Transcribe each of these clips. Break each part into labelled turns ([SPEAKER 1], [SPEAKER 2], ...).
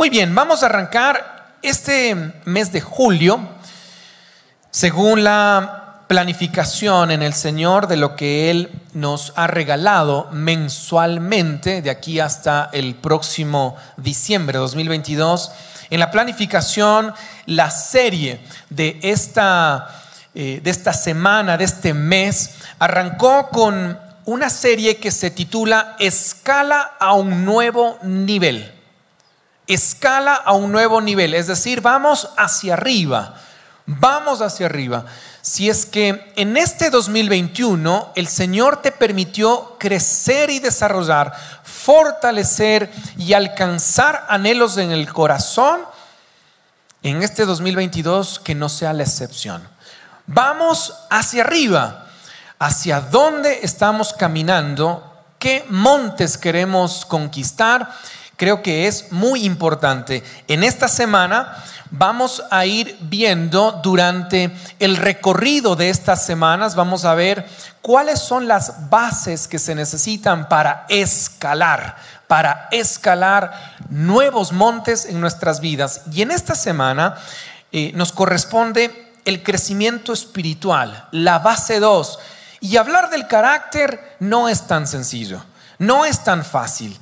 [SPEAKER 1] Muy bien, vamos a arrancar este mes de julio según la planificación en el Señor de lo que Él nos ha regalado mensualmente de aquí hasta el próximo diciembre de 2022. En la planificación, la serie de esta, eh, de esta semana, de este mes, arrancó con una serie que se titula Escala a un nuevo nivel escala a un nuevo nivel, es decir, vamos hacia arriba, vamos hacia arriba. Si es que en este 2021 el Señor te permitió crecer y desarrollar, fortalecer y alcanzar anhelos en el corazón, en este 2022 que no sea la excepción. Vamos hacia arriba, hacia dónde estamos caminando, qué montes queremos conquistar creo que es muy importante. En esta semana vamos a ir viendo durante el recorrido de estas semanas, vamos a ver cuáles son las bases que se necesitan para escalar, para escalar nuevos montes en nuestras vidas. Y en esta semana eh, nos corresponde el crecimiento espiritual, la base 2. Y hablar del carácter no es tan sencillo, no es tan fácil.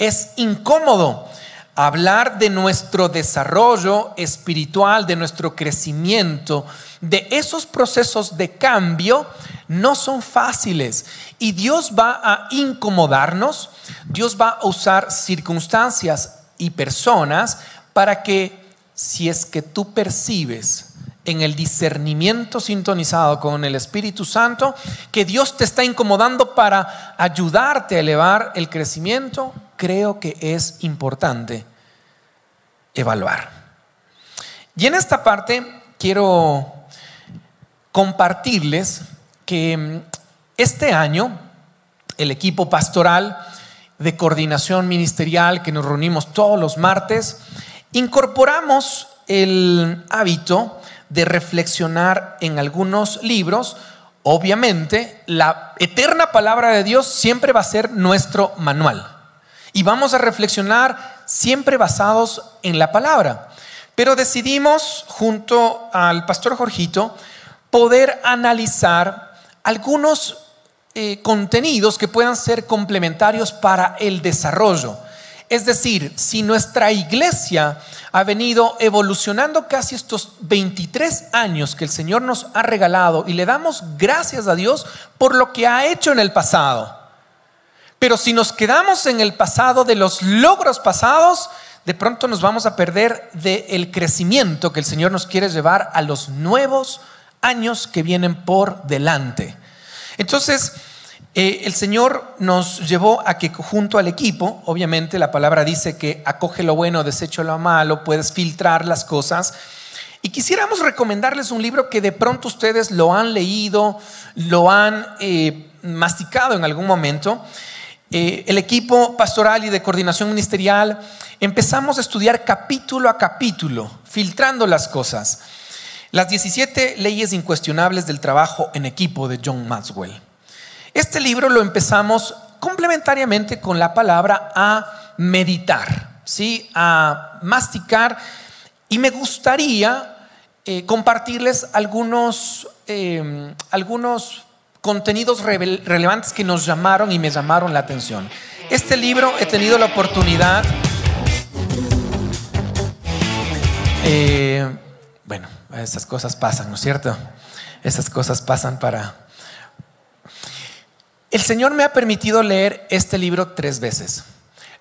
[SPEAKER 1] Es incómodo hablar de nuestro desarrollo espiritual, de nuestro crecimiento, de esos procesos de cambio, no son fáciles. Y Dios va a incomodarnos, Dios va a usar circunstancias y personas para que si es que tú percibes en el discernimiento sintonizado con el Espíritu Santo, que Dios te está incomodando para ayudarte a elevar el crecimiento, creo que es importante evaluar. Y en esta parte quiero compartirles que mm, este año el equipo pastoral de coordinación ministerial que nos reunimos todos los martes, incorporamos el hábito de reflexionar en algunos libros, obviamente la eterna palabra de Dios siempre va a ser nuestro manual. Y vamos a reflexionar siempre basados en la palabra. Pero decidimos, junto al pastor Jorgito, poder analizar algunos eh, contenidos que puedan ser complementarios para el desarrollo. Es decir, si nuestra iglesia ha venido evolucionando casi estos 23 años que el Señor nos ha regalado y le damos gracias a Dios por lo que ha hecho en el pasado. Pero si nos quedamos en el pasado de los logros pasados, de pronto nos vamos a perder del crecimiento que el Señor nos quiere llevar a los nuevos años que vienen por delante. Entonces, eh, el Señor nos llevó a que junto al equipo, obviamente la palabra dice que acoge lo bueno, desecho lo malo, puedes filtrar las cosas. Y quisiéramos recomendarles un libro que de pronto ustedes lo han leído, lo han eh, masticado en algún momento. Eh, el equipo pastoral y de coordinación ministerial empezamos a estudiar capítulo a capítulo, filtrando las cosas. Las 17 leyes incuestionables del trabajo en equipo de John Maxwell. Este libro lo empezamos complementariamente con la palabra a meditar, ¿sí? a masticar. Y me gustaría eh, compartirles algunos, eh, algunos contenidos relevantes que nos llamaron y me llamaron la atención. Este libro he tenido la oportunidad, eh, bueno, esas cosas pasan, ¿no es cierto? Esas cosas pasan para, el Señor me ha permitido leer este libro tres veces.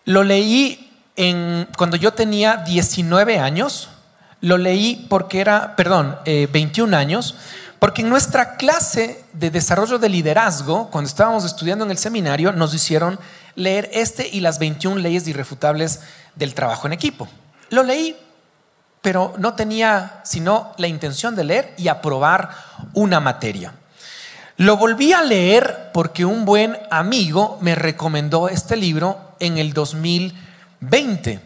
[SPEAKER 1] Lo leí en, cuando yo tenía 19 años, lo leí porque era, perdón, 21 eh, años, porque en nuestra clase de desarrollo de liderazgo, cuando estábamos estudiando en el seminario, nos hicieron leer este y las 21 leyes irrefutables del trabajo en equipo. Lo leí, pero no tenía sino la intención de leer y aprobar una materia. Lo volví a leer porque un buen amigo me recomendó este libro en el 2020,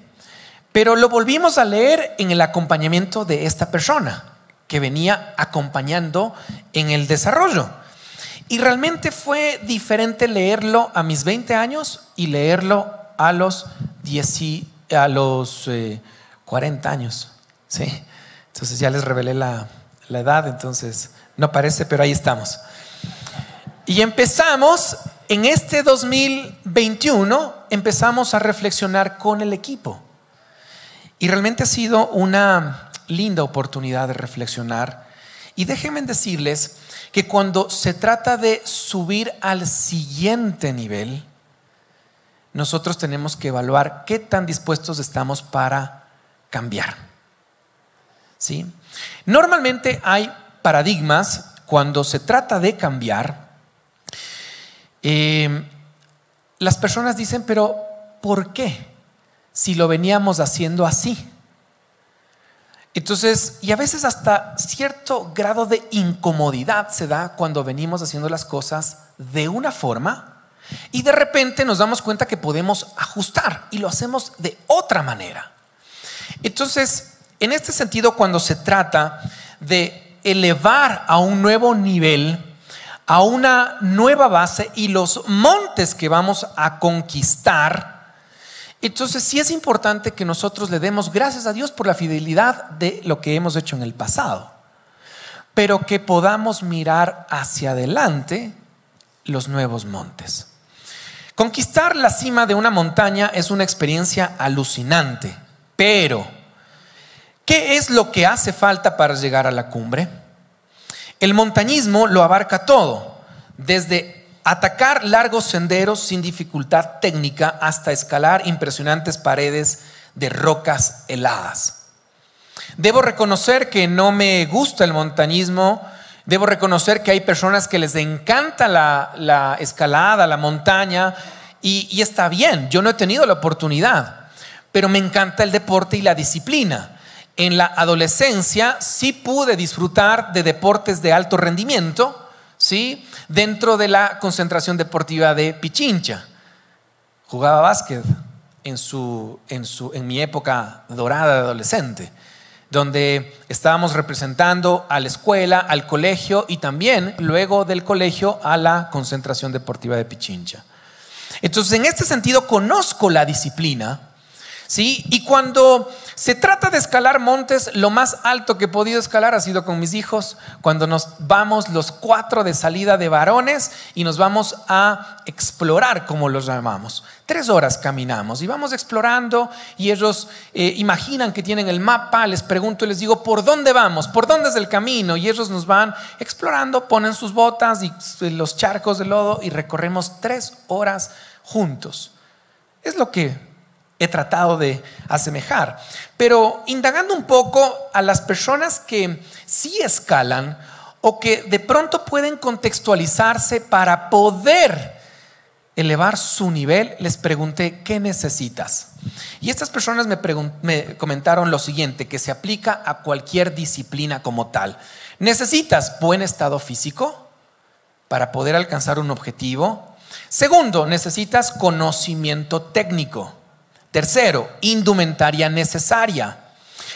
[SPEAKER 1] pero lo volvimos a leer en el acompañamiento de esta persona que venía acompañando en el desarrollo. Y realmente fue diferente leerlo a mis 20 años y leerlo a los 18 a los 40 eh, años, ¿sí? Entonces ya les revelé la, la edad, entonces no parece, pero ahí estamos. Y empezamos, en este 2021, empezamos a reflexionar con el equipo. Y realmente ha sido una linda oportunidad de reflexionar. Y déjenme decirles que cuando se trata de subir al siguiente nivel, nosotros tenemos que evaluar qué tan dispuestos estamos para cambiar. ¿Sí? Normalmente hay paradigmas cuando se trata de cambiar. Eh, las personas dicen, pero ¿por qué? Si lo veníamos haciendo así. Entonces, y a veces hasta cierto grado de incomodidad se da cuando venimos haciendo las cosas de una forma y de repente nos damos cuenta que podemos ajustar y lo hacemos de otra manera. Entonces, en este sentido, cuando se trata de elevar a un nuevo nivel, a una nueva base y los montes que vamos a conquistar, entonces sí es importante que nosotros le demos gracias a Dios por la fidelidad de lo que hemos hecho en el pasado, pero que podamos mirar hacia adelante los nuevos montes. Conquistar la cima de una montaña es una experiencia alucinante, pero ¿qué es lo que hace falta para llegar a la cumbre? El montañismo lo abarca todo, desde atacar largos senderos sin dificultad técnica hasta escalar impresionantes paredes de rocas heladas. Debo reconocer que no me gusta el montañismo Debo reconocer que hay personas que les encanta la, escalada, la montaña, y, y está bien, yo no he tenido la oportunidad, pero me encanta el deporte y la disciplina. En la adolescencia sí pude disfrutar de deportes de alto rendimiento, ¿sí? Dentro de la concentración deportiva de Pichincha. Jugaba básquet en, su, en, su, en mi época dorada de adolescente donde estábamos representando a la escuela, al colegio y también luego del colegio a la concentración deportiva de Pichincha. Entonces, en este sentido, conozco la disciplina, ¿sí? Y cuando se trata de escalar montes, lo más alto que he podido escalar ha sido con mis hijos, cuando nos vamos los cuatro de salida de varones y nos vamos a explorar, como los llamamos. Tres horas caminamos y vamos explorando y ellos eh, imaginan que tienen el mapa, les pregunto y les digo, ¿por dónde vamos? ¿Por dónde es el camino? Y ellos nos van explorando, ponen sus botas y los charcos de lodo y recorremos tres horas juntos. Es lo que he tratado de asemejar. Pero indagando un poco a las personas que sí escalan o que de pronto pueden contextualizarse para poder elevar su nivel, les pregunté, ¿qué necesitas? Y estas personas me, me, comentaron lo siguiente, que se aplica a cualquier disciplina como tal. ¿Necesitas buen estado físico para poder alcanzar un objetivo? Segundo, necesitas conocimiento técnico. Tercero, indumentaria necesaria.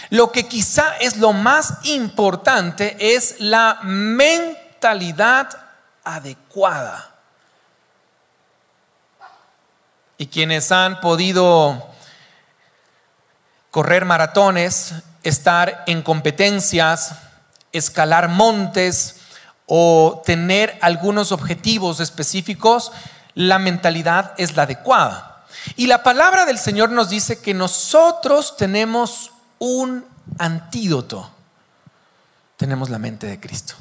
[SPEAKER 1] Lo que quizá es lo más importante es la mentalidad adecuada. Y quienes han podido correr maratones, estar en competencias, escalar montes o tener algunos objetivos específicos, la mentalidad es la adecuada. Y la palabra del Señor nos dice que nosotros tenemos un antídoto. Tenemos la mente de Cristo.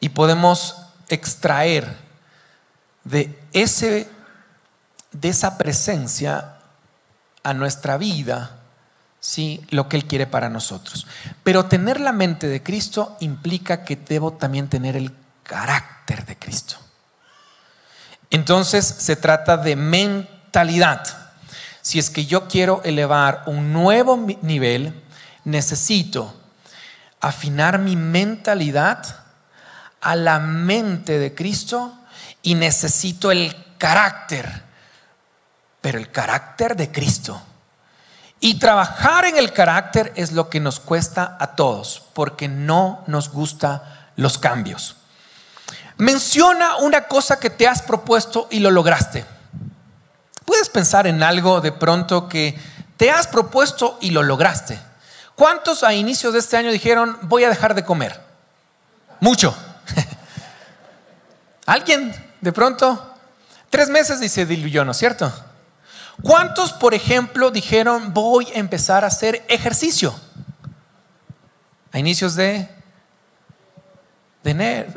[SPEAKER 1] Y podemos extraer de ese de esa presencia a nuestra vida, ¿sí? lo que Él quiere para nosotros. Pero tener la mente de Cristo implica que debo también tener el carácter de Cristo. Entonces se trata de mentalidad. Si es que yo quiero elevar un nuevo nivel, necesito afinar mi mentalidad a la mente de Cristo y necesito el carácter pero el carácter de Cristo. Y trabajar en el carácter es lo que nos cuesta a todos, porque no nos gusta los cambios. Menciona una cosa que te has propuesto y lo lograste. Puedes pensar en algo de pronto que te has propuesto y lo lograste. ¿Cuántos a inicios de este año dijeron voy a dejar de comer? Mucho. ¿Alguien de pronto? Tres meses y se diluyó, ¿no es cierto? ¿Cuántos, por ejemplo, dijeron voy a empezar a hacer ejercicio? A inicios de, de,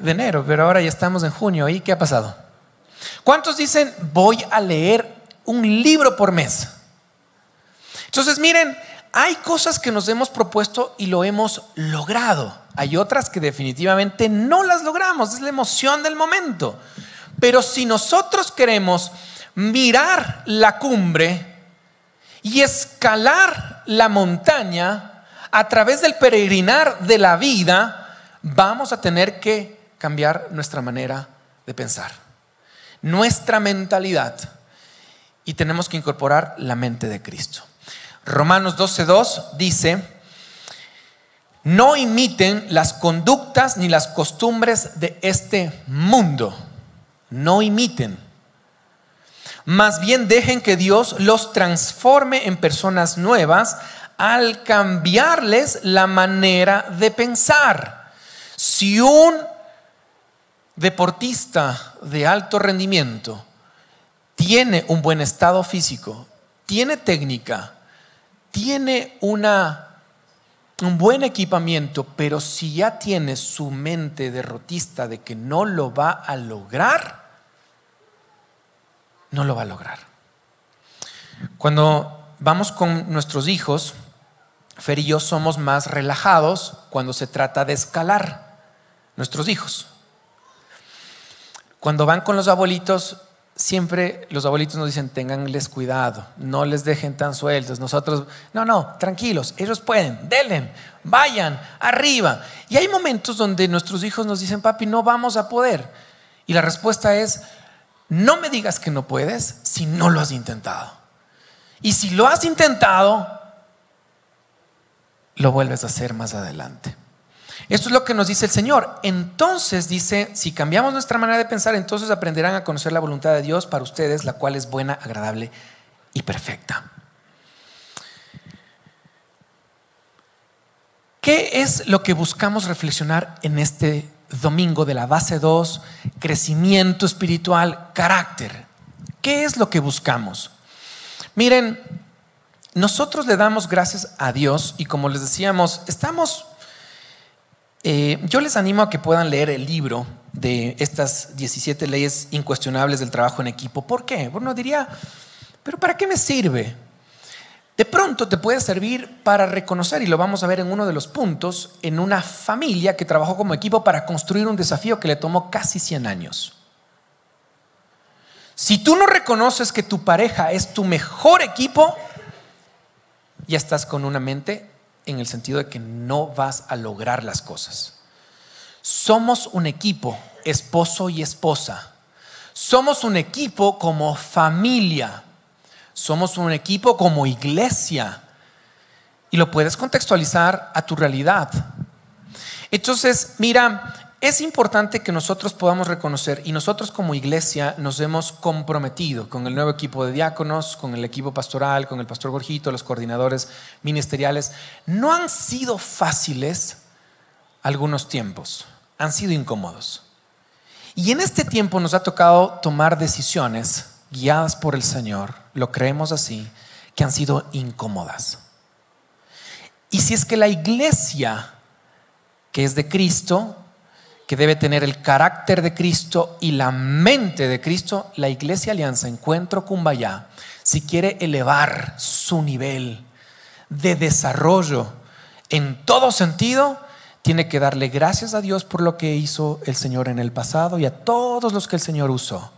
[SPEAKER 1] enero, pero ahora ya estamos en junio. ¿Y qué ha pasado? ¿Cuántos dicen voy a leer un libro por mes? Entonces, miren, hay cosas que nos hemos propuesto y lo hemos logrado. Hay otras que definitivamente no las logramos. Es la emoción del momento. Pero si nosotros queremos mirar la cumbre y escalar la montaña a través del peregrinar de la vida, vamos a tener que cambiar nuestra manera de pensar, nuestra mentalidad. Y tenemos que incorporar la mente de Cristo. Romanos 12.2 dice, no imiten las conductas ni las costumbres de este mundo. No imiten. Más bien dejen que Dios los transforme en personas nuevas al cambiarles la manera de pensar. Si un deportista de alto rendimiento tiene un buen estado físico, tiene técnica, tiene una, un buen equipamiento, pero si ya tiene su mente derrotista de que no lo va a lograr, no lo va a lograr. Cuando vamos con nuestros hijos, Fer y yo somos más relajados cuando se trata de escalar nuestros hijos. Cuando van con los abuelitos, siempre los abuelitos nos dicen, tenganles cuidado, no les dejen tan sueltos. Nosotros, no, no, tranquilos, ellos pueden, denle, vayan, arriba. Y hay momentos donde nuestros hijos nos dicen, papi, no vamos a poder. Y la respuesta es, no me digas que no puedes si no lo has intentado. Y si lo has intentado, lo vuelves a hacer más adelante. Esto es lo que nos dice el Señor. Entonces dice, si cambiamos nuestra manera de pensar, entonces aprenderán a conocer la voluntad de Dios para ustedes, la cual es buena, agradable y perfecta. ¿Qué es lo que buscamos reflexionar en este domingo de la base 2, crecimiento espiritual, carácter? ¿Qué es lo que buscamos? Miren, nosotros le damos gracias a Dios y como les decíamos, estamos eh, yo les animo a que puedan leer el libro de estas 17 leyes incuestionables del trabajo en equipo. ¿Por qué? Bueno, diría, pero ¿para qué me sirve? De pronto te puede servir para reconocer, y lo vamos a ver en uno de los puntos, en una familia que trabajó como equipo para construir un desafío que le tomó casi 100 años. Si tú no reconoces que tu pareja es tu mejor equipo, ya estás con una mente en el sentido de que no vas a lograr las cosas. Somos un equipo, esposo y esposa. Somos un equipo como familia. Somos un equipo como iglesia. Y lo puedes contextualizar a tu realidad. Entonces, mira, es importante que nosotros podamos reconocer, y nosotros como iglesia nos hemos comprometido con el nuevo equipo de diáconos, con el equipo pastoral, con el pastor Gorjito, los coordinadores ministeriales, no han sido fáciles algunos tiempos, han sido incómodos. Y en este tiempo nos ha tocado tomar decisiones guiadas por el Señor, lo creemos así, que han sido incómodas. Y si es que la iglesia que es de Cristo que debe tener el carácter de Cristo y la mente de Cristo, la Iglesia Alianza Encuentro Cumbayá, si quiere elevar su nivel de desarrollo en todo sentido, tiene que darle gracias a Dios por lo que hizo el Señor en el pasado y a todos los que el Señor usó.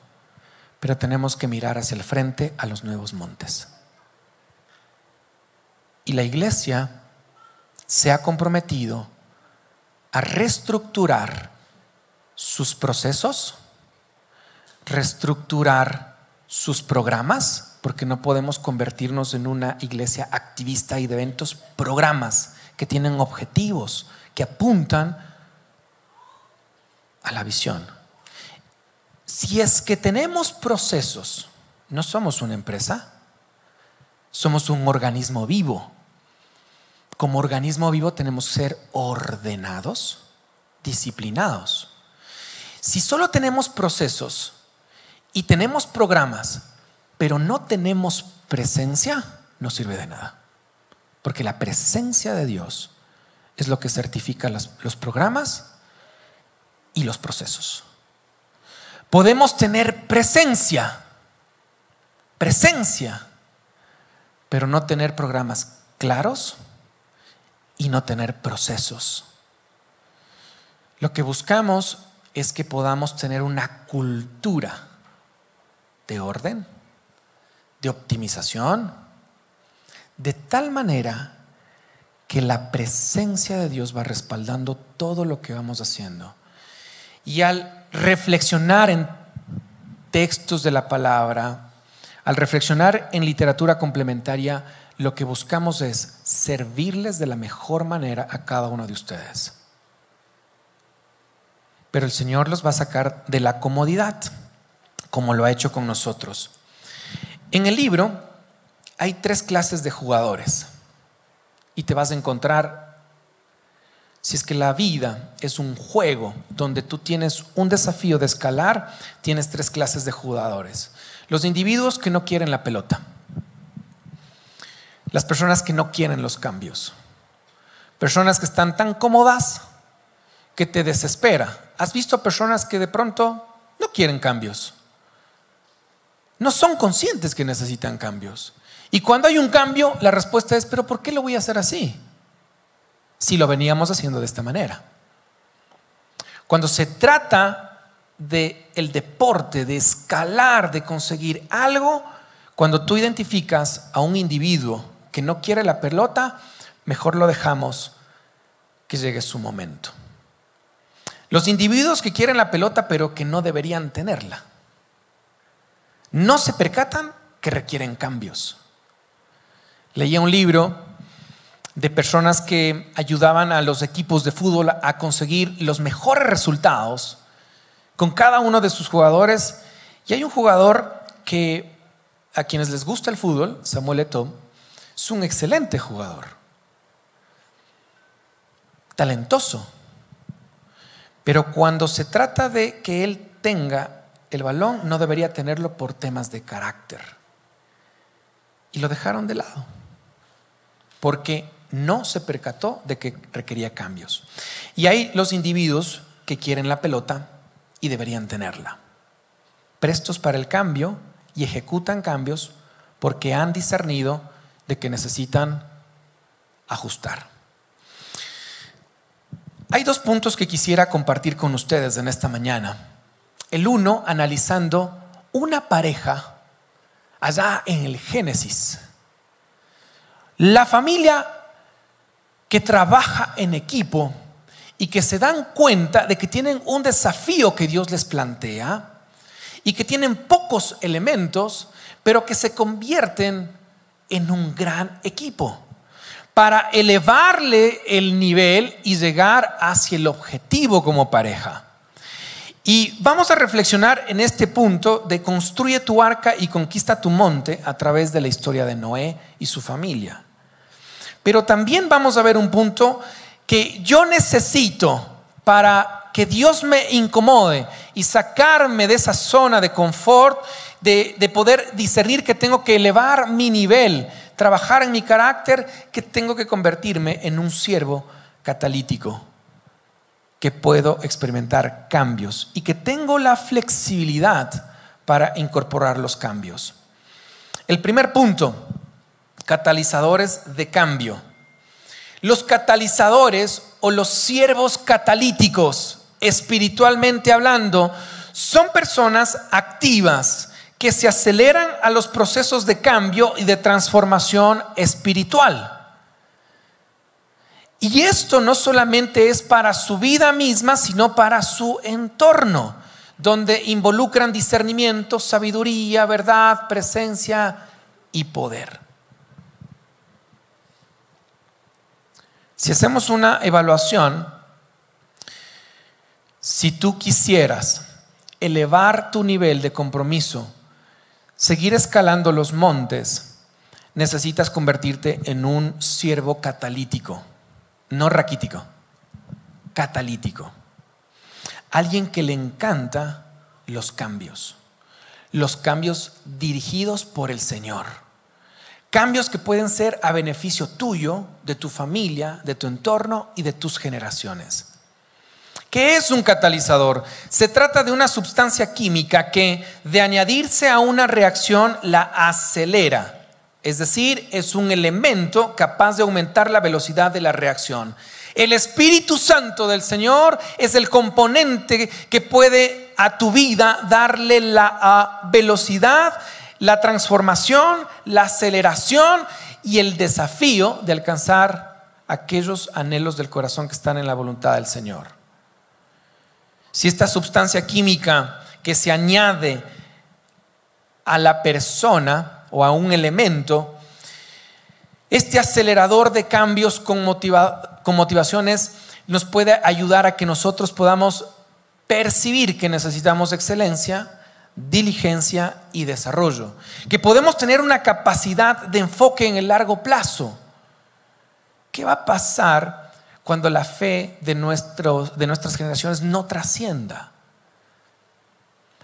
[SPEAKER 1] Pero tenemos que mirar hacia el frente a los nuevos montes. Y la iglesia se ha comprometido a reestructurar sus procesos, reestructurar sus programas, porque no podemos convertirnos en una iglesia activista y de eventos, programas que tienen objetivos, que apuntan a la visión. Si es que tenemos procesos no somos una empresa, somos un organismo vivo. Como organismo vivo tenemos que ser ordenados, disciplinados. Si solo tenemos procesos y tenemos programas, pero no tenemos presencia, no sirve de nada. Porque la presencia de Dios es lo que certifica los, programas y los procesos. Podemos tener presencia, presencia, pero no tener programas claros y no tener procesos. Lo que buscamos es que podamos tener una cultura de orden, de optimización, de tal manera que la presencia de Dios va respaldando todo lo que vamos haciendo. Y al reflexionar en textos de la palabra, al reflexionar en literatura complementaria, lo que buscamos es servirles de la mejor manera a cada uno de ustedes. Pero el Señor los va a sacar de la comodidad, como lo ha hecho con nosotros. En el libro hay tres clases de jugadores y te vas a encontrar, si es que la vida es un juego donde tú tienes un desafío de escalar, tienes tres clases de jugadores. Los individuos que no quieren la pelota, las personas que no quieren los cambios, personas que están tan cómodas que te desespera. ¿Has visto personas que de pronto no quieren cambios? No son conscientes que necesitan cambios. Y cuando hay un cambio, la respuesta es, pero ¿por qué lo voy a hacer así? Si lo veníamos haciendo de esta manera. Cuando se trata de el deporte, de escalar, de conseguir algo, cuando tú identificas a un individuo que no quiere la pelota, mejor lo dejamos que llegue su momento. Los individuos que quieren la pelota pero que no deberían tenerla, no se percatan que requieren cambios. Leía un libro de personas que ayudaban a los equipos de fútbol a conseguir los mejores resultados con cada uno de sus jugadores. Y hay un jugador que a quienes les gusta el fútbol, Samuel Eto'o, es un excelente jugador, talentoso. Pero cuando se trata de que él tenga el balón, no debería tenerlo por temas de carácter. Y lo dejaron de lado porque no se percató de que requería cambios. Y hay los individuos que quieren la pelota y deberían tenerla. Prestos para el cambio y ejecutan cambios porque han discernido de que necesitan ajustar. Hay dos puntos que quisiera compartir con ustedes en esta mañana. El uno, analizando una pareja allá en el Génesis la familia que trabaja en equipo y que se dan cuenta de que tienen un desafío que Dios les plantea y que tienen pocos elementos, pero que se convierten en un gran equipo para elevarle el nivel y llegar hacia el objetivo como pareja. Y vamos a reflexionar en este punto de construye tu arca y conquista tu monte a través de la historia de Noé y su familia. Pero también vamos a ver un punto que yo necesito para que Dios me incomode y sacarme de esa zona de confort, de, de, poder discernir que tengo que elevar mi nivel, trabajar en mi carácter, que tengo que convertirme en un siervo catalítico que puedo experimentar cambios y que tengo la flexibilidad para incorporar los cambios. El primer punto, catalizadores de cambio. Los catalizadores o los siervos catalíticos, espiritualmente hablando, son personas activas que se aceleran a los procesos de cambio y de transformación espiritual. Y esto no solamente es para su vida misma, sino para su entorno, donde involucran discernimiento, sabiduría, verdad, presencia y poder. Si hacemos una evaluación, si tú quisieras elevar tu nivel de compromiso seguir escalando los montes, necesitas convertirte en un siervo catalítico, no raquítico, catalítico. Alguien que le encanta los cambios, los cambios dirigidos por el Señor. Cambios que pueden ser a beneficio tuyo, de tu familia, de tu entorno y de tus generaciones. ¿Qué es un catalizador? Se trata de una sustancia química que de añadirse a una reacción la acelera. Es decir, es un elemento capaz de aumentar la velocidad de la reacción. El Espíritu Santo del Señor es el componente que puede a tu vida darle la velocidad, la transformación, la aceleración y el desafío de alcanzar aquellos anhelos del corazón que están en la voluntad del Señor si esta sustancia química que se añade a la persona o a un elemento, este acelerador de cambios con, motivaciones nos puede ayudar a que nosotros podamos percibir que necesitamos excelencia, diligencia y desarrollo. Que podemos tener una capacidad de enfoque en el largo plazo. ¿Qué va a pasar cuando la fe de, nuestros, de nuestras generaciones no trascienda.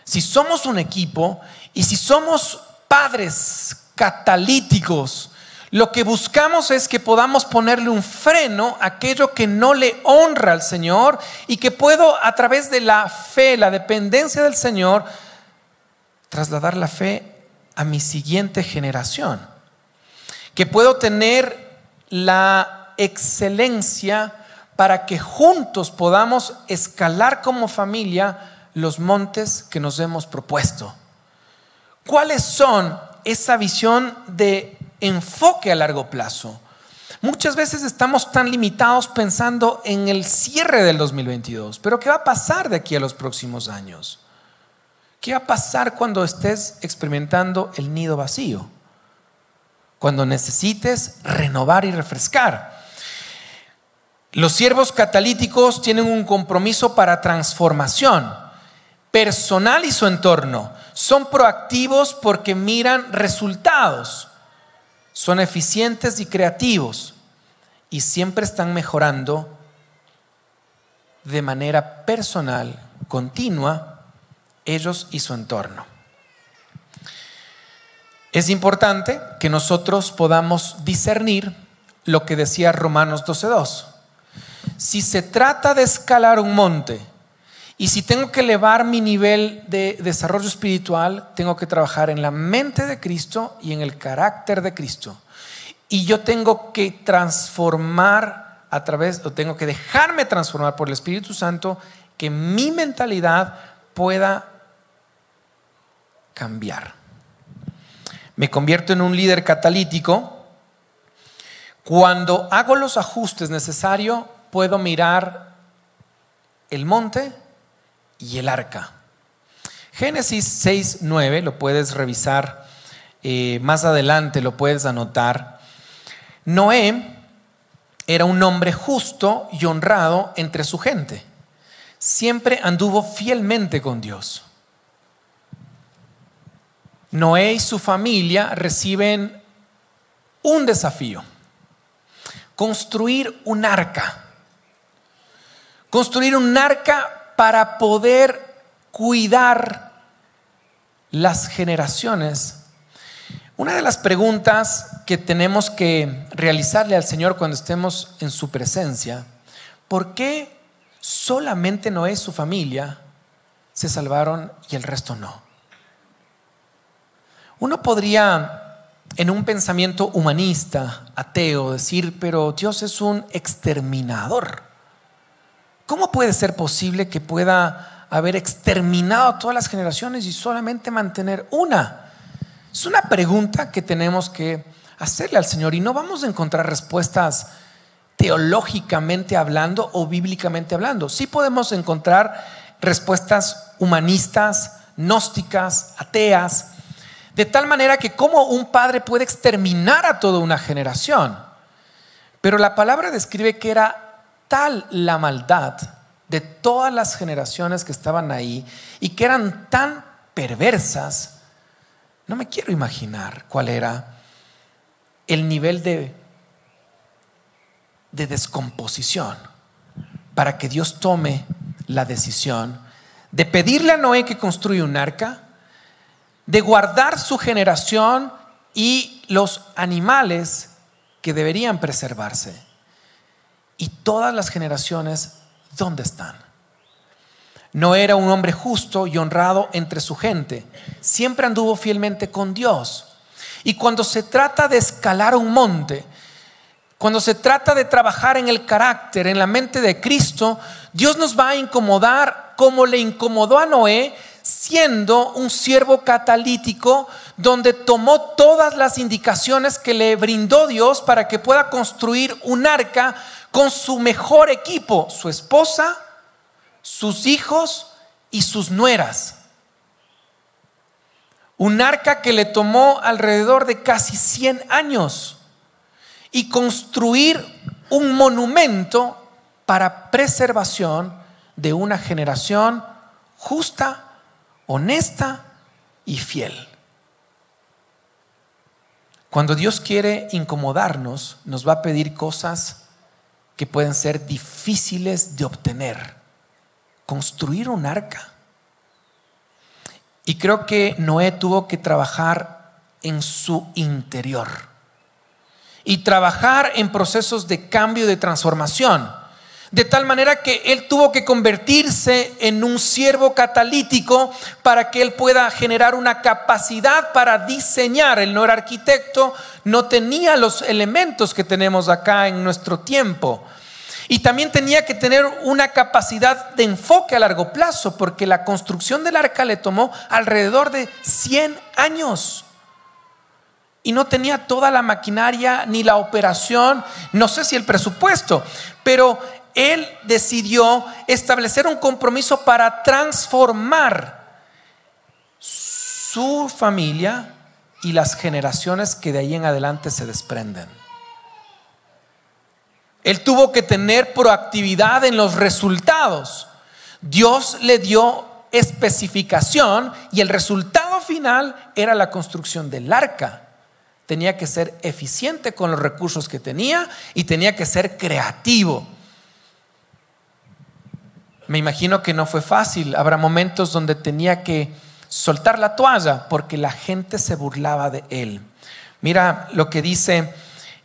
[SPEAKER 1] Si somos un equipo y si somos padres catalíticos, lo que buscamos es que podamos ponerle un freno a aquello que no le honra al Señor y que puedo a través de la fe, la dependencia del Señor, trasladar la fe a mi siguiente generación. Que puedo tener la excelencia para que juntos podamos escalar como familia los montes que nos hemos propuesto. ¿Cuáles son esa visión de enfoque a largo plazo? Muchas veces estamos tan limitados pensando en el cierre del 2022, pero ¿qué va a pasar de aquí a los próximos años? ¿Qué va a pasar cuando estés experimentando el nido vacío? Cuando necesites renovar y refrescar. Los siervos catalíticos tienen un compromiso para transformación personal y su entorno. Son proactivos porque miran resultados. Son eficientes y creativos. Y siempre están mejorando de manera personal, continua, ellos y su entorno. Es importante que nosotros podamos discernir lo que decía Romanos 12.2 si se trata de escalar un monte y si tengo que elevar mi nivel de desarrollo espiritual, tengo que trabajar en la mente de Cristo y en el carácter de Cristo. Y yo tengo que transformar a través, o tengo que dejarme transformar por el Espíritu Santo, que mi mentalidad pueda cambiar. Me convierto en un líder catalítico cuando hago los ajustes necesarios puedo mirar el monte y el arca. Génesis 6, 9, lo puedes revisar eh, más adelante, lo puedes anotar. Noé era un hombre justo y honrado entre su gente. Siempre anduvo fielmente con Dios. Noé y su familia reciben un desafío, construir un arca. Construir un arca para poder cuidar las generaciones. Una de las preguntas que tenemos que realizarle al Señor cuando estemos en su presencia, ¿por qué solamente Noé y su familia se salvaron y el resto no? Uno podría, en un pensamiento humanista, ateo, decir, pero Dios es un exterminador. ¿Cómo puede ser posible que pueda haber exterminado todas las generaciones y solamente mantener una? Es una pregunta que tenemos que hacerle al Señor y no vamos a encontrar respuestas teológicamente hablando o bíblicamente hablando. Sí podemos encontrar respuestas humanistas, gnósticas, ateas, de tal manera que como un padre puede exterminar a toda una generación. Pero la palabra describe que era tal la maldad de todas las generaciones que estaban ahí y que eran tan perversas, No me quiero imaginar cuál era el nivel de, de descomposición para que Dios tome la decisión de pedirle a Noé que construya un arca, de guardar su generación y los animales que deberían preservarse. Y todas las generaciones, ¿dónde están? No era un hombre justo y honrado entre su gente. Siempre anduvo fielmente con Dios. Y cuando se trata de escalar un monte, cuando se trata de trabajar en el carácter, en la mente de Cristo, Dios nos va a incomodar como le incomodó a Noé, siendo un siervo catalítico donde tomó todas las indicaciones que le brindó Dios para que pueda construir un arca con su mejor equipo, su esposa, sus hijos y sus nueras. Un arca que le tomó alrededor de casi 100 años y construir un monumento para preservación de una generación justa, honesta y fiel. Cuando Dios quiere incomodarnos, nos va a pedir cosas que pueden ser difíciles de obtener. Construir un arca. Y creo que Noé tuvo que trabajar en su interior y trabajar en procesos de cambio de transformación. De tal manera que él tuvo que convertirse en un siervo catalítico para que él pueda generar una capacidad para diseñar. Él no era arquitecto, no tenía los elementos que tenemos acá en nuestro tiempo. Y también tenía que tener una capacidad de enfoque a largo plazo, porque la construcción del arca le tomó alrededor de 100 años y no tenía toda la maquinaria ni la operación, no sé si el presupuesto, pero él decidió establecer un compromiso para transformar su familia y las generaciones que de ahí en adelante se desprenden. Él tuvo que tener proactividad en los resultados. Dios le dio especificación y el resultado final era la construcción del arca tenía que ser eficiente con los recursos que tenía y tenía que ser creativo. Me imagino que no fue fácil. Habrá momentos donde tenía que soltar la toalla porque la gente se burlaba de él. Mira lo que dice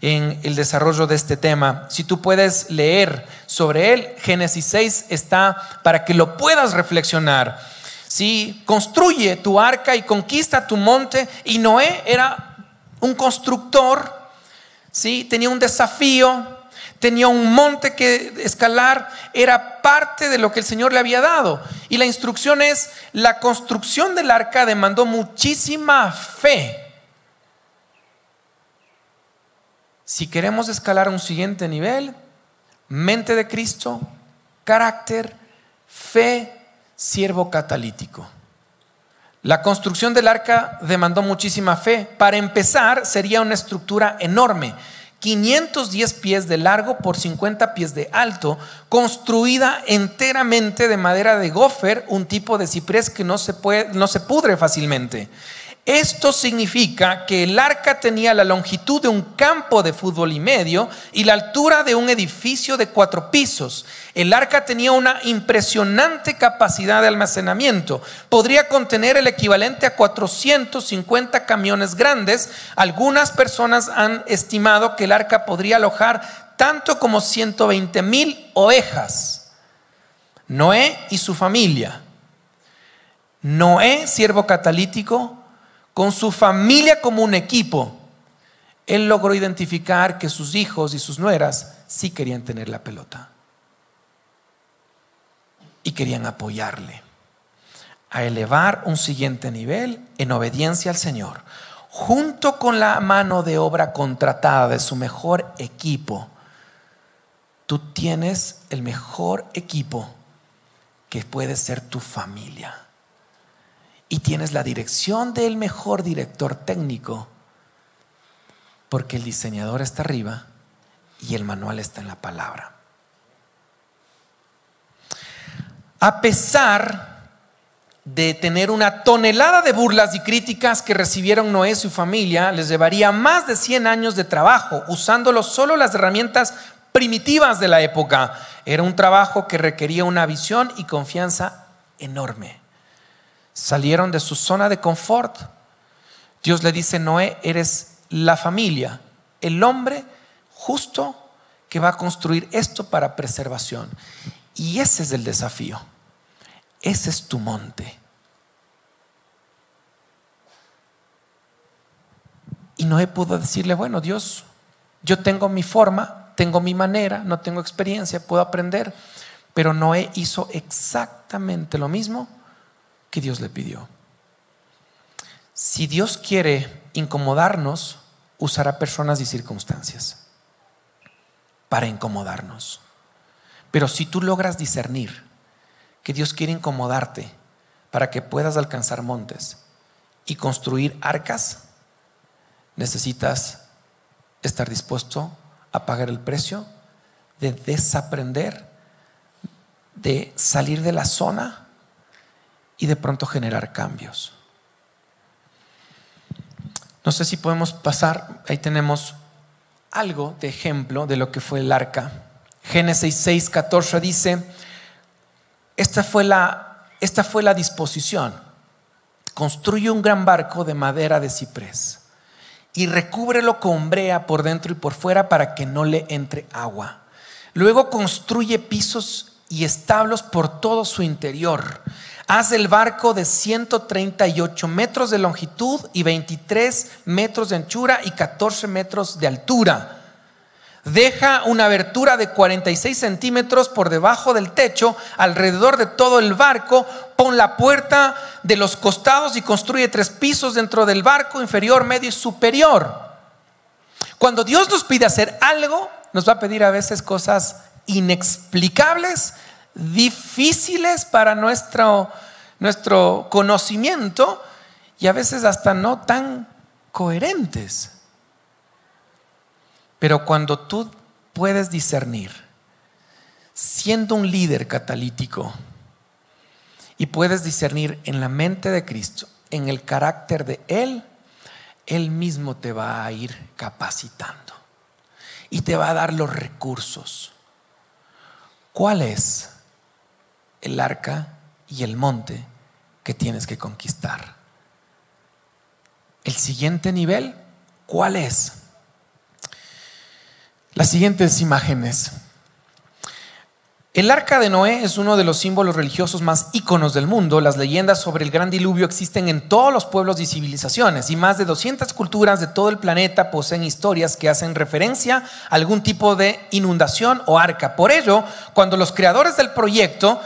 [SPEAKER 1] en el desarrollo de este tema. Si tú puedes leer sobre él, Génesis 6 está para que lo puedas reflexionar. Si construye tu arca y conquista tu monte, y Noé era un constructor, ¿sí? tenía un desafío, tenía un monte que escalar, era parte de lo que el Señor le había dado. Y la instrucción es, la construcción del arca demandó muchísima fe. Si queremos escalar a un siguiente nivel, mente de Cristo, carácter, fe, siervo catalítico. La construcción del arca demandó muchísima fe. Para empezar, sería una estructura enorme, 510 pies de largo por 50 pies de alto, construida enteramente de madera de gofer, un tipo de ciprés que no se, puede, no se pudre fácilmente. Esto significa que el arca tenía la longitud de un campo de fútbol y medio y la altura de un edificio de cuatro pisos. El arca tenía una impresionante capacidad de almacenamiento. Podría contener el equivalente a 450 camiones grandes. Algunas personas han estimado que el arca podría alojar tanto como 120 mil ovejas. Noé y su familia. Noé, siervo catalítico, con su familia como un equipo, él logró identificar que sus hijos y sus nueras sí querían tener la pelota y querían apoyarle a elevar un siguiente nivel en obediencia al Señor, junto con la mano de obra contratada de su mejor equipo. Tú tienes el mejor equipo que puede ser tu familia y tienes la dirección del mejor director técnico, porque el diseñador está arriba y el manual está en la palabra. A pesar de tener una tonelada de burlas y críticas que recibieron Noé y su familia, les llevaría más de 100 años de trabajo, usándolo solo las herramientas primitivas de la época. Era un trabajo que requería una visión y confianza enorme. Salieron de su zona de confort. Dios le dice, Noé, eres la familia, el hombre justo que va a construir esto para preservación. Y ese es el desafío. Ese es tu monte. Y Noé pudo decirle, bueno, Dios, yo tengo mi forma, tengo mi manera, no tengo experiencia, puedo aprender. Pero Noé hizo exactamente lo mismo que Dios le pidió. Si Dios quiere incomodarnos, usará personas y circunstancias para incomodarnos. Pero si tú logras discernir que Dios quiere incomodarte para que puedas alcanzar montes y construir arcas, necesitas estar dispuesto a pagar el precio de desaprender, de salir de la zona y de pronto generar cambios. No sé si podemos pasar, ahí tenemos algo de ejemplo de lo que fue el arca. Génesis 6, 14 dice, esta fue la, esta fue la disposición. Construye un gran barco de madera de ciprés y recúbrelo con brea por dentro y por fuera para que no le entre agua. Luego construye pisos y establos por todo su interior. Haz el barco de 138 metros de longitud y 23 metros de anchura y 14 metros de altura deja una abertura de 46 centímetros por debajo del techo, alrededor de todo el barco, pon la puerta de los costados y construye tres pisos dentro del barco, inferior, medio y superior. Cuando Dios nos pide hacer algo, nos va a pedir a veces cosas inexplicables, difíciles para nuestro, nuestro conocimiento y a veces hasta no tan coherentes. Pero cuando tú puedes discernir, siendo un líder catalítico, y puedes discernir en la mente de Cristo, en el carácter de Él, Él mismo te va a ir capacitando y te va a dar los recursos. ¿Cuál es el arca y el monte que tienes que conquistar? El siguiente nivel, ¿cuál es? Las siguientes imágenes. El arca de Noé es uno de los símbolos religiosos más íconos del mundo. Las leyendas sobre el gran diluvio existen en todos los pueblos y civilizaciones y más de 200 culturas de todo el planeta poseen historias que hacen referencia a algún tipo de inundación o arca. Por ello, cuando los creadores del proyecto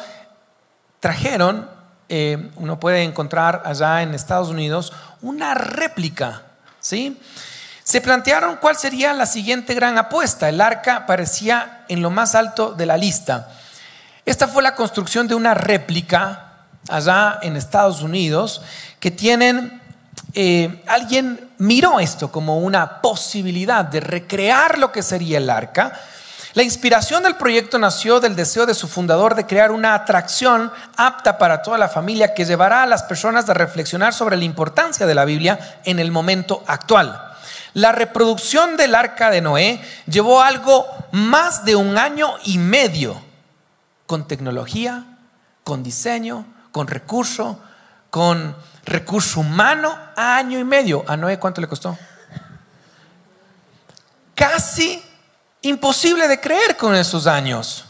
[SPEAKER 1] trajeron, eh, uno puede encontrar allá en Estados Unidos, una réplica, ¿sí? Se plantearon cuál sería la siguiente gran apuesta. El arca parecía en lo más alto de la lista. Esta fue la construcción de una réplica allá en Estados Unidos que tienen, eh, alguien miró esto como una posibilidad de recrear lo que sería el arca. La inspiración del proyecto nació del deseo de su fundador de crear una atracción apta para toda la familia que llevará a las personas a reflexionar sobre la importancia de la Biblia en el momento actual. La reproducción del arca de Noé llevó algo más de un año y medio con tecnología, con diseño, con recurso, con recurso humano, año y medio. ¿A Noé cuánto le costó? Casi imposible de creer con esos años.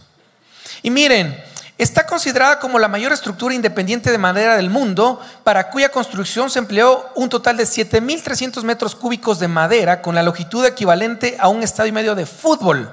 [SPEAKER 1] Y miren, Está considerada como la mayor estructura independiente de madera del mundo, para cuya construcción se empleó un total de 7.300 metros cúbicos de madera, con la longitud equivalente a un estadio y medio de fútbol.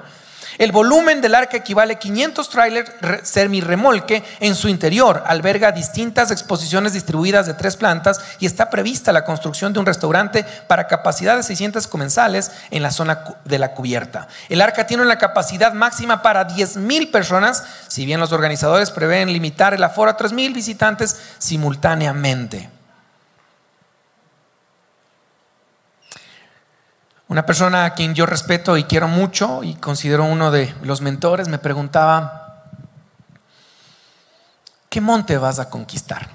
[SPEAKER 1] El volumen del arca equivale a 500 trailers semi-remolque en su interior. Alberga distintas exposiciones distribuidas de tres plantas y está prevista la construcción de un restaurante para capacidad de 600 comensales en la zona de la cubierta. El arca tiene una capacidad máxima para 10.000 personas, si bien los organizadores prevén limitar el aforo a 3.000 visitantes simultáneamente. Una persona a quien yo respeto y quiero mucho y considero uno de los mentores me preguntaba, ¿qué monte vas a conquistar?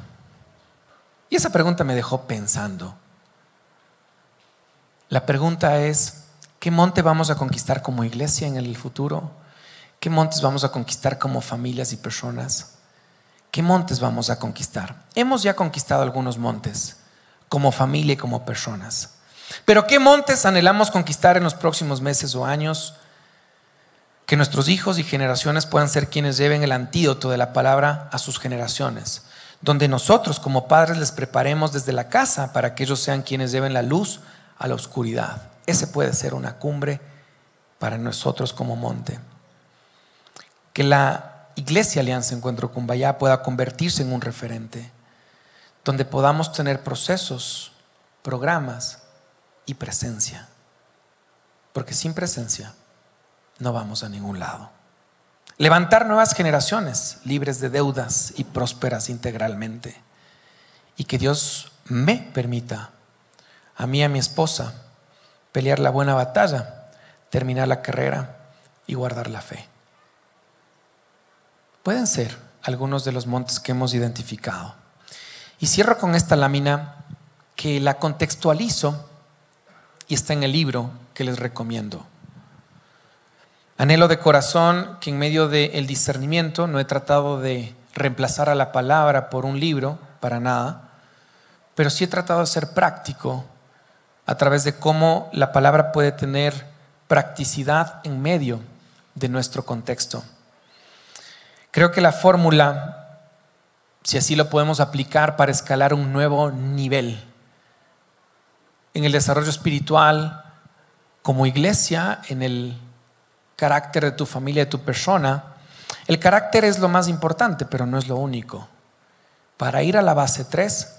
[SPEAKER 1] Y esa pregunta me dejó pensando. La pregunta es, ¿qué monte vamos a conquistar como iglesia en el futuro? ¿Qué montes vamos a conquistar como familias y personas? ¿Qué montes vamos a conquistar? Hemos ya conquistado algunos montes como familia y como personas. Pero ¿qué montes anhelamos conquistar en los próximos meses o años? Que nuestros hijos y generaciones puedan ser quienes lleven el antídoto de la palabra a sus generaciones donde nosotros como padres les preparemos desde la casa para que ellos sean quienes lleven la luz a la oscuridad. Ese puede ser una cumbre para nosotros como monte. Que la iglesia Alianza Encuentro Cumbayá pueda convertirse en un referente, donde podamos tener procesos, programas presencia. Porque sin presencia no vamos a ningún lado. Levantar nuevas generaciones libres de deudas y prósperas integralmente. Y que Dios me permita, a mí y a mi esposa, pelear la buena batalla, terminar la carrera y guardar la fe. Pueden ser algunos de los montes que hemos identificado. Y cierro con esta lámina que la contextualizo y está en el libro que les recomiendo. Anhelo de corazón que en medio del discernimiento no he tratado de reemplazar a la palabra por un libro, para nada, pero sí he tratado de ser práctico a través de cómo la palabra puede tener practicidad en medio de nuestro contexto. Creo que la fórmula, si así lo podemos aplicar para escalar un nuevo nivel en el desarrollo espiritual, como iglesia, en el carácter de tu familia, de tu persona, el carácter es lo más importante, pero no es lo único. Para ir a la base 3,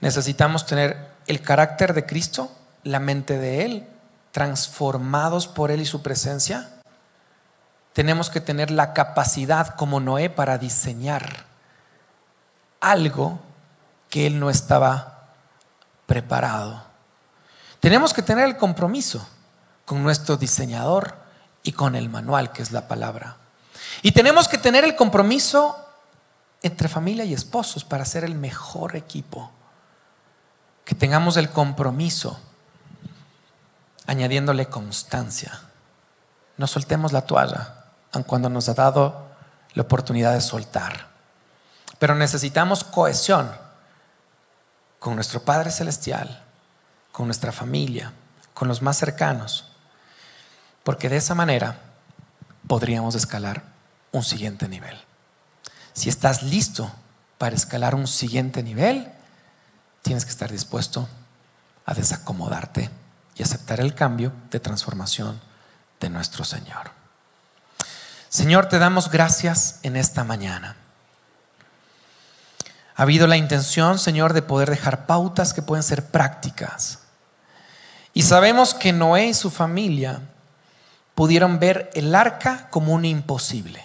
[SPEAKER 1] necesitamos tener el carácter de Cristo, la mente de Él, transformados por Él y su presencia. Tenemos que tener la capacidad como Noé para diseñar algo que Él no estaba preparado. Tenemos que tener el compromiso con nuestro diseñador y con el manual que es la palabra. Y tenemos que tener el compromiso entre familia y esposos para ser el mejor equipo. Que tengamos el compromiso añadiéndole constancia. No soltemos la toalla, aun cuando nos ha dado la oportunidad de soltar. Pero necesitamos cohesión con nuestro Padre Celestial, con nuestra familia, con los más cercanos porque de esa manera podríamos escalar un siguiente nivel. Si estás listo para escalar un siguiente nivel, tienes que estar dispuesto a desacomodarte y aceptar el cambio de transformación de nuestro Señor. Señor, te damos gracias en esta mañana. Ha habido la intención, Señor, de poder dejar pautas que pueden ser prácticas. Y sabemos que Noé y su familia pudieron ver el arca como un imposible.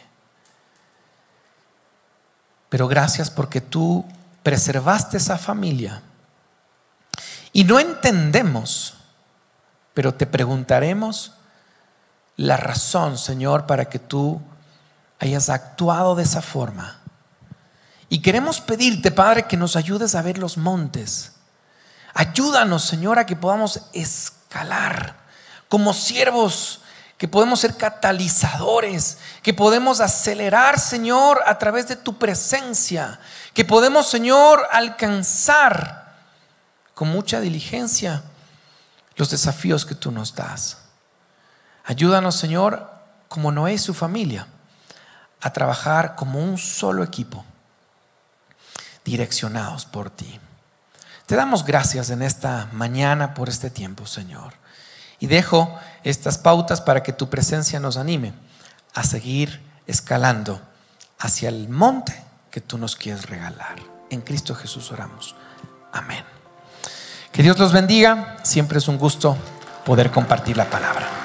[SPEAKER 1] Pero gracias porque tú preservaste esa familia. Y no entendemos, pero te preguntaremos la razón, Señor, para que tú hayas actuado de esa forma. Y queremos pedirte, Padre, que nos ayudes a ver los montes. Ayúdanos, Señor, a que podamos escalar como siervos que podemos ser catalizadores, que podemos acelerar, Señor, a través de tu presencia, que podemos, Señor, alcanzar con mucha diligencia los desafíos que tú nos das. Ayúdanos, Señor, como Noé y su familia, a trabajar como un solo equipo, direccionados por ti. Te damos gracias en esta mañana por este tiempo, Señor. Y dejo estas pautas para que tu presencia nos anime a seguir escalando hacia el monte que tú nos quieres regalar. En Cristo Jesús oramos. Amén. Que Dios los bendiga. Siempre es un gusto poder compartir la palabra.